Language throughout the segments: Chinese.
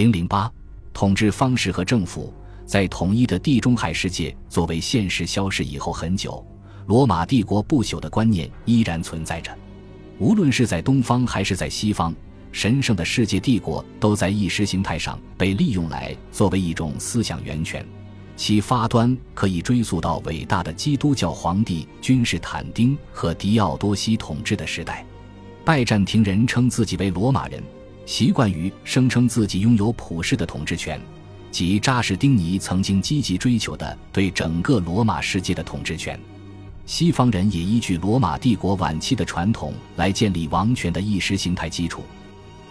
零零八，统治方式和政府在统一的地中海世界作为现实消失以后很久，罗马帝国不朽的观念依然存在着。无论是在东方还是在西方，神圣的世界帝国都在意识形态上被利用来作为一种思想源泉，其发端可以追溯到伟大的基督教皇帝君士坦丁和狄奥多西统治的时代。拜占庭人称自己为罗马人。习惯于声称自己拥有普世的统治权，即扎什丁尼曾经积极追求的对整个罗马世界的统治权。西方人也依据罗马帝国晚期的传统来建立王权的意识形态基础。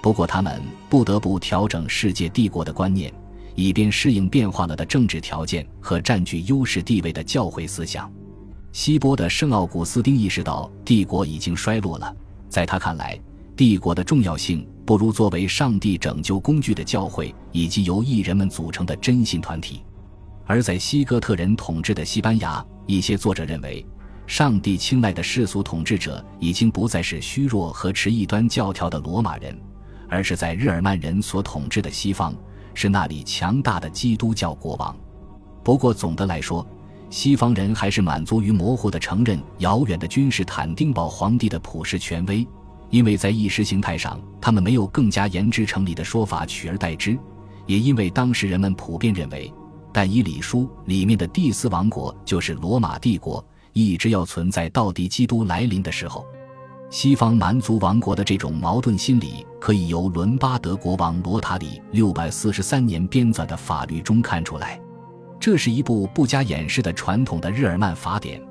不过，他们不得不调整世界帝国的观念，以便适应变化了的政治条件和占据优势地位的教会思想。西波的圣奥古斯丁意识到帝国已经衰落了，在他看来，帝国的重要性。不如作为上帝拯救工具的教会，以及由异人们组成的真信团体。而在西哥特人统治的西班牙，一些作者认为，上帝青睐的世俗统治者已经不再是虚弱和持异端教条的罗马人，而是在日耳曼人所统治的西方，是那里强大的基督教国王。不过，总的来说，西方人还是满足于模糊的承认遥远的君士坦丁堡皇帝的普世权威。因为在意识形态上，他们没有更加言之成理的说法取而代之，也因为当时人们普遍认为，但以理书里面的第四王国就是罗马帝国，一直要存在到底基督来临的时候。西方蛮族王国的这种矛盾心理，可以由伦巴德国王罗塔里六百四十三年编纂的法律中看出来。这是一部不加掩饰的传统的日耳曼法典，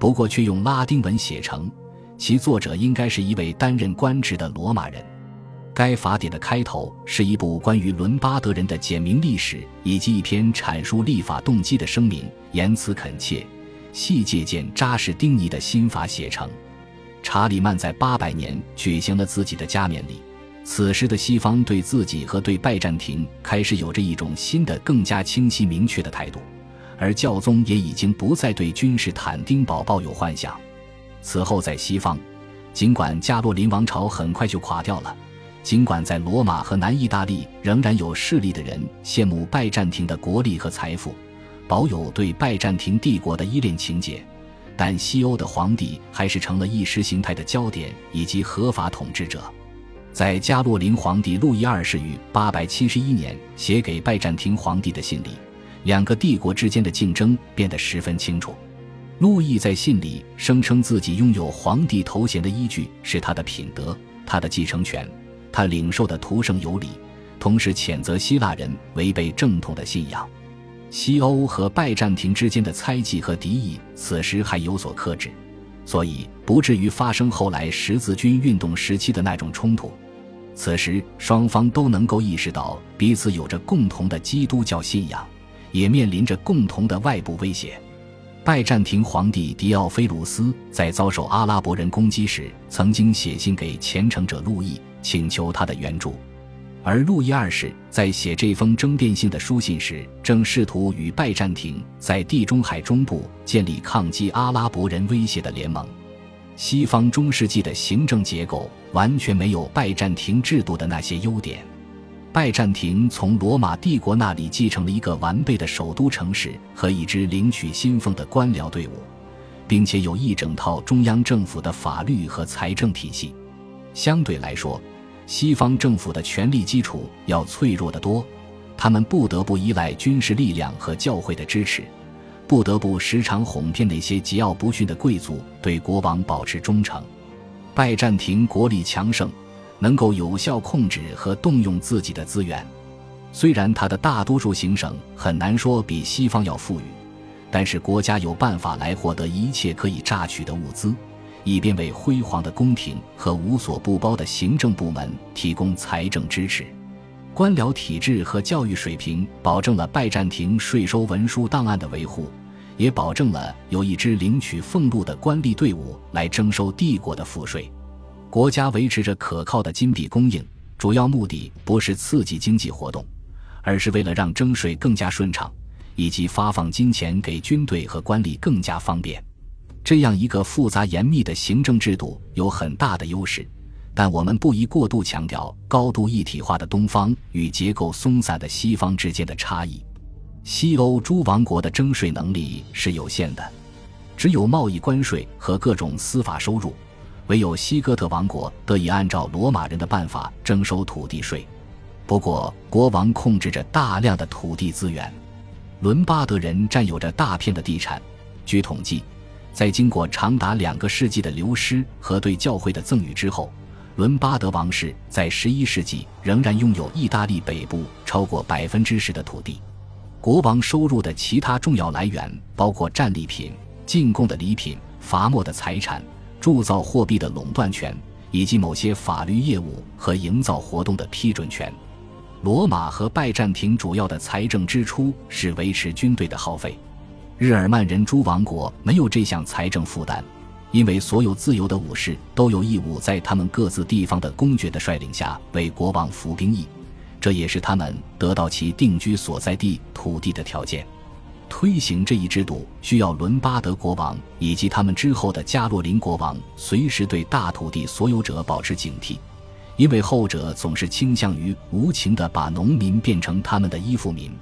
不过却用拉丁文写成。其作者应该是一位担任官职的罗马人。该法典的开头是一部关于伦巴德人的简明历史，以及一篇阐述立法动机的声明，言辞恳切，细借鉴扎什丁尼的新法写成。查理曼在八百年举行了自己的加冕礼，此时的西方对自己和对拜占庭开始有着一种新的、更加清晰明确的态度，而教宗也已经不再对君士坦丁堡抱有幻想。此后，在西方，尽管加洛林王朝很快就垮掉了，尽管在罗马和南意大利仍然有势力的人羡慕拜占庭的国力和财富，保有对拜占庭帝国的依恋情结，但西欧的皇帝还是成了意识形态的焦点以及合法统治者。在加洛林皇帝路易二世于871年写给拜占庭皇帝的信里，两个帝国之间的竞争变得十分清楚。路易在信里声称自己拥有皇帝头衔的依据是他的品德、他的继承权、他领受的徒生有礼，同时谴责希腊人违背正统的信仰。西欧和拜占庭之间的猜忌和敌意此时还有所克制，所以不至于发生后来十字军运动时期的那种冲突。此时双方都能够意识到彼此有着共同的基督教信仰，也面临着共同的外部威胁。拜占庭皇帝迪奥菲鲁斯在遭受阿拉伯人攻击时，曾经写信给虔诚者路易，请求他的援助。而路易二世在写这封争辩性的书信时，正试图与拜占庭在地中海中部建立抗击阿拉伯人威胁的联盟。西方中世纪的行政结构完全没有拜占庭制度的那些优点。拜占庭从罗马帝国那里继承了一个完备的首都城市和一支领取薪俸的官僚队伍，并且有一整套中央政府的法律和财政体系。相对来说，西方政府的权力基础要脆弱得多，他们不得不依赖军事力量和教会的支持，不得不时常哄骗那些桀骜不驯的贵族对国王保持忠诚。拜占庭国力强盛。能够有效控制和动用自己的资源，虽然它的大多数行省很难说比西方要富裕，但是国家有办法来获得一切可以榨取的物资，以便为辉煌的宫廷和无所不包的行政部门提供财政支持。官僚体制和教育水平保证了拜占庭税收文书档案的维护，也保证了有一支领取俸禄的官吏队伍来征收帝国的赋税。国家维持着可靠的金币供应，主要目的不是刺激经济活动，而是为了让征税更加顺畅，以及发放金钱给军队和官吏更加方便。这样一个复杂严密的行政制度有很大的优势，但我们不宜过度强调高度一体化的东方与结构松散的西方之间的差异。西欧诸王国的征税能力是有限的，只有贸易关税和各种司法收入，唯有西哥特王国得以按照罗马人的办法征收土地税。不过，国王控制着大量的土地资源，伦巴德人占有着大片的地产。据统计，在经过长达两个世纪的流失和对教会的赠与之后，伦巴德王室在十一世纪仍然拥有意大利北部超过百分之十的土地。国王收入的其他重要来源包括战利品、进贡的礼品、伐没的财产、铸造货币的垄断权，以及某些法律业务和营造活动的批准权。罗马和拜占庭主要的财政支出是维持军队的耗费，日耳曼人诸王国没有这项财政负担，因为所有自由的武士都有义务在他们各自地方的公爵的率领下为国王服兵役，这也是他们得到其定居所在地土地的条件。推行这一制度需要伦巴德国王以及他们之后的加洛林国王随时对大土地所有者保持警惕。因为后者总是倾向于无情地把农民变成他们的依附民。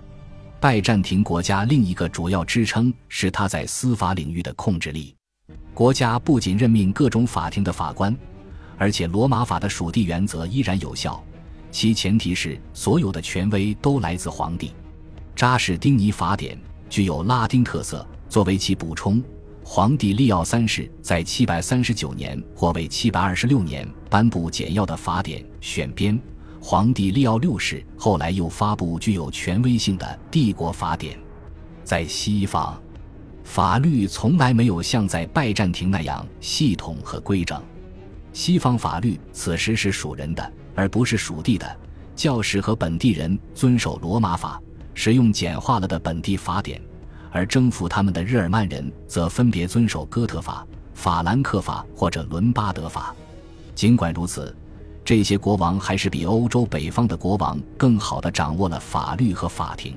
拜占庭国家另一个主要支撑是他在司法领域的控制力。国家不仅任命各种法庭的法官，而且罗马法的属地原则依然有效，其前提是所有的权威都来自皇帝。扎什丁尼法典具有拉丁特色，作为其补充。皇帝利奥三世在七百三十九年或为七百二十六年颁布简要的法典选编。皇帝利奥六世后来又发布具有权威性的帝国法典。在西方，法律从来没有像在拜占庭那样系统和规整。西方法律此时是属人的，而不是属地的。教士和本地人遵守罗马法，使用简化了的本地法典。而征服他们的日耳曼人则分别遵守哥特法、法兰克法或者伦巴德法。尽管如此，这些国王还是比欧洲北方的国王更好地掌握了法律和法庭。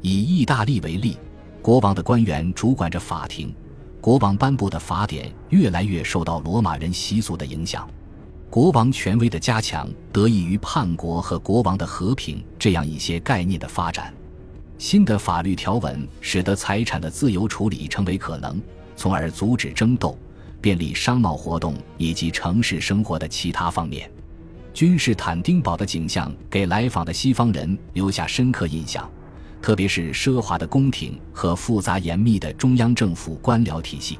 以意大利为例，国王的官员主管着法庭，国王颁布的法典越来越受到罗马人习俗的影响。国王权威的加强得益于叛国和国王的和平这样一些概念的发展。新的法律条文使得财产的自由处理成为可能，从而阻止争斗，便利商贸活动以及城市生活的其他方面。君士坦丁堡的景象给来访的西方人留下深刻印象，特别是奢华的宫廷和复杂严密的中央政府官僚体系。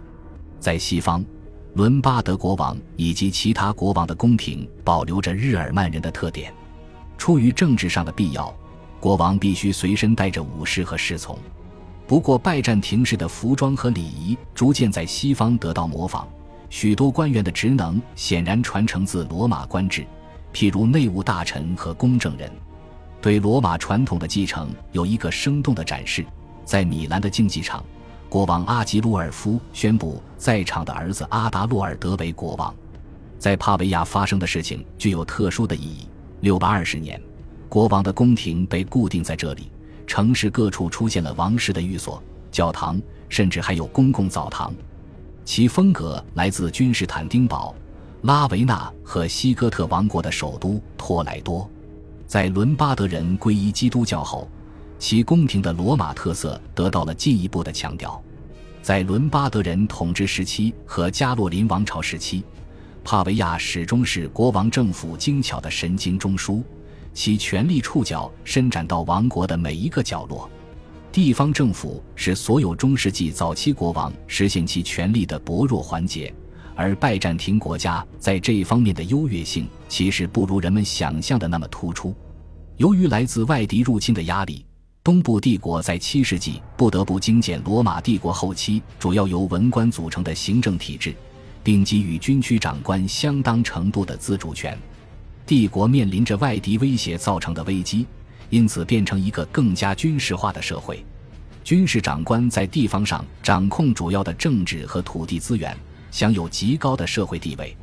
在西方，伦巴德国王以及其他国王的宫廷保留着日耳曼人的特点，出于政治上的必要。国王必须随身带着武士和侍从。不过，拜占庭式的服装和礼仪逐渐在西方得到模仿。许多官员的职能显然传承自罗马官制，譬如内务大臣和公证人。对罗马传统的继承有一个生动的展示：在米兰的竞技场，国王阿吉鲁尔夫宣布在场的儿子阿达洛尔德为国王。在帕维亚发生的事情具有特殊的意义。六百二十年。国王的宫廷被固定在这里，城市各处出现了王室的寓所、教堂，甚至还有公共澡堂。其风格来自君士坦丁堡、拉维纳和西哥特王国的首都托莱多。在伦巴德人皈依基督教后，其宫廷的罗马特色得到了进一步的强调。在伦巴德人统治时期和加洛林王朝时期，帕维亚始终是国王政府精巧的神经中枢。其权力触角伸展到王国的每一个角落，地方政府是所有中世纪早期国王实现其权力的薄弱环节，而拜占庭国家在这一方面的优越性其实不如人们想象的那么突出。由于来自外敌入侵的压力，东部帝国在七世纪不得不精简罗马帝国后期主要由文官组成的行政体制，并给予军区长官相当程度的自主权。帝国面临着外敌威胁造成的危机，因此变成一个更加军事化的社会。军事长官在地方上掌控主要的政治和土地资源，享有极高的社会地位。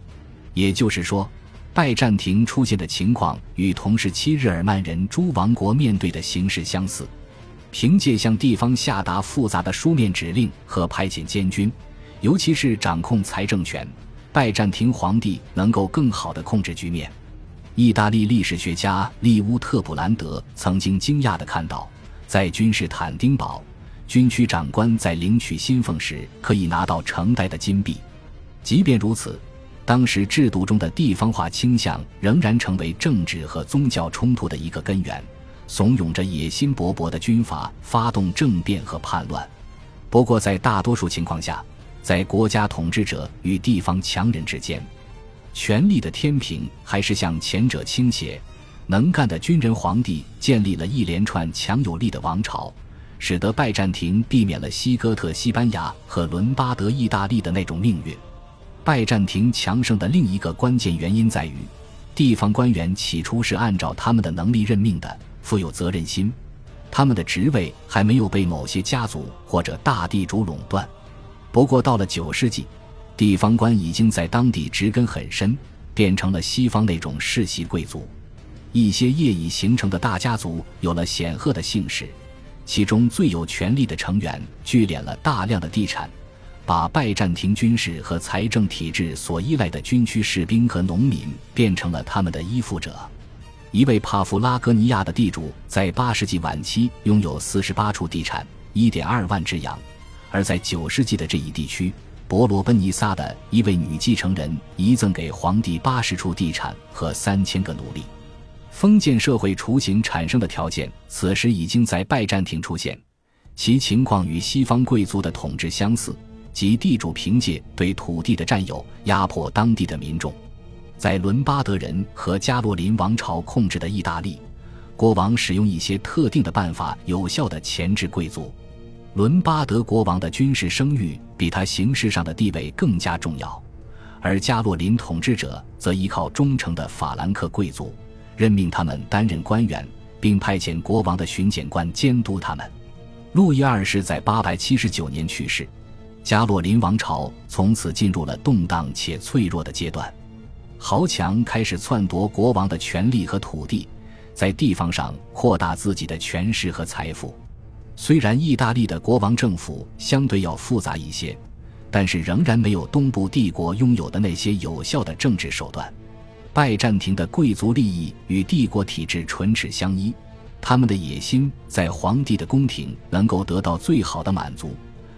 也就是说，拜占庭出现的情况与同时期日耳曼人诸王国面对的形势相似。凭借向地方下达复杂的书面指令和派遣监军，尤其是掌控财政权。拜占庭皇帝能够更好地控制局面。意大利历史学家利乌特普兰德曾经惊讶地看到，在君士坦丁堡，军区长官在领取薪俸时可以拿到成袋的金币。即便如此，当时制度中的地方化倾向仍然成为政治和宗教冲突的一个根源，怂恿着野心勃勃的军阀发动政变和叛乱。不过，在大多数情况下，在国家统治者与地方强人之间，权力的天平还是向前者倾斜。能干的军人皇帝建立了一连串强有力的王朝，使得拜占庭避免了西哥特西班牙和伦巴德意大利的那种命运。拜占庭强盛的另一个关键原因在于，地方官员起初是按照他们的能力任命的，富有责任心，他们的职位还没有被某些家族或者大地主垄断。不过，到了九世纪，地方官已经在当地植根很深，变成了西方那种世袭贵族。一些业已形成的大家族有了显赫的姓氏，其中最有权力的成员聚敛了大量的地产，把拜占庭军事和财政体制所依赖的军区士兵和农民变成了他们的依附者。一位帕夫拉格尼亚的地主在八世纪晚期拥有四十八处地产，一点二万只羊。而在九世纪的这一地区，伯罗奔尼撒的一位女继承人遗赠给皇帝八十处地产和三千个奴隶。封建社会雏形产生的条件，此时已经在拜占庭出现，其情况与西方贵族的统治相似，即地主凭借对土地的占有压迫当地的民众。在伦巴德人和加洛林王朝控制的意大利，国王使用一些特定的办法，有效地钳制贵族。伦巴德国王的军事声誉比他形式上的地位更加重要，而加洛林统治者则依靠忠诚的法兰克贵族，任命他们担任官员，并派遣国王的巡检官监督他们。路易二世在八百七十九年去世，加洛林王朝从此进入了动荡且脆弱的阶段。豪强开始篡夺国王的权力和土地，在地方上扩大自己的权势和财富。虽然意大利的国王政府相对要复杂一些，但是仍然没有东部帝国拥有的那些有效的政治手段。拜占庭的贵族利益与帝国体制唇齿相依，他们的野心在皇帝的宫廷能够得到最好的满足，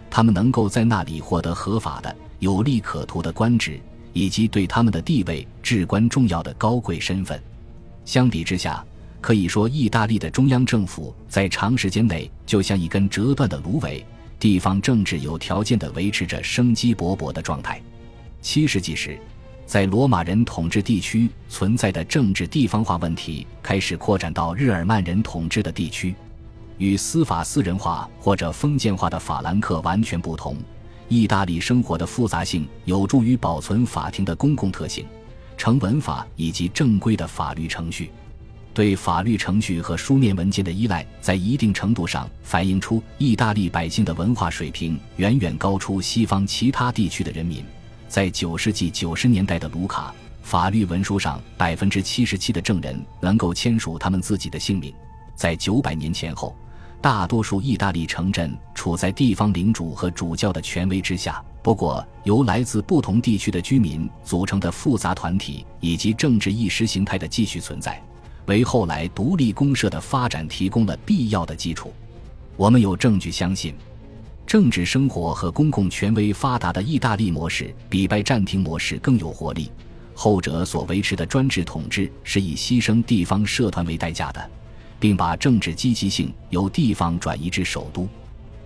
他们能够在那里获得合法的、有利可图的官职，以及对他们的地位至关重要的高贵身份。相比之下，可以说，意大利的中央政府在长时间内就像一根折断的芦苇，地方政治有条件地维持着生机勃勃的状态。七世纪时，在罗马人统治地区存在的政治地方化问题开始扩展到日耳曼人统治的地区。与司法私人化或者封建化的法兰克完全不同，意大利生活的复杂性有助于保存法庭的公共特性、成文法以及正规的法律程序。对法律程序和书面文件的依赖，在一定程度上反映出意大利百姓的文化水平远远高出西方其他地区的人民。在九世纪九十年代的卢卡，法律文书上百分之七十七的证人能够签署他们自己的姓名。在九百年前后，大多数意大利城镇处在地方领主和主教的权威之下。不过，由来自不同地区的居民组成的复杂团体以及政治意识形态的继续存在。为后来独立公社的发展提供了必要的基础。我们有证据相信，政治生活和公共权威发达的意大利模式比拜占庭模式更有活力。后者所维持的专制统治是以牺牲地方社团为代价的，并把政治积极性由地方转移至首都。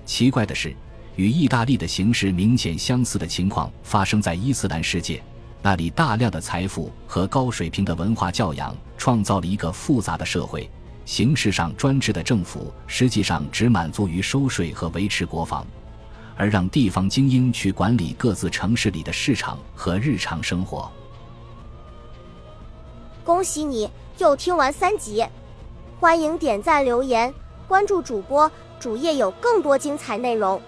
奇怪的是，与意大利的形势明显相似的情况发生在伊斯兰世界。那里大量的财富和高水平的文化教养，创造了一个复杂的社会。形式上专制的政府，实际上只满足于收税和维持国防，而让地方精英去管理各自城市里的市场和日常生活。恭喜你又听完三集，欢迎点赞、留言、关注主播，主页有更多精彩内容。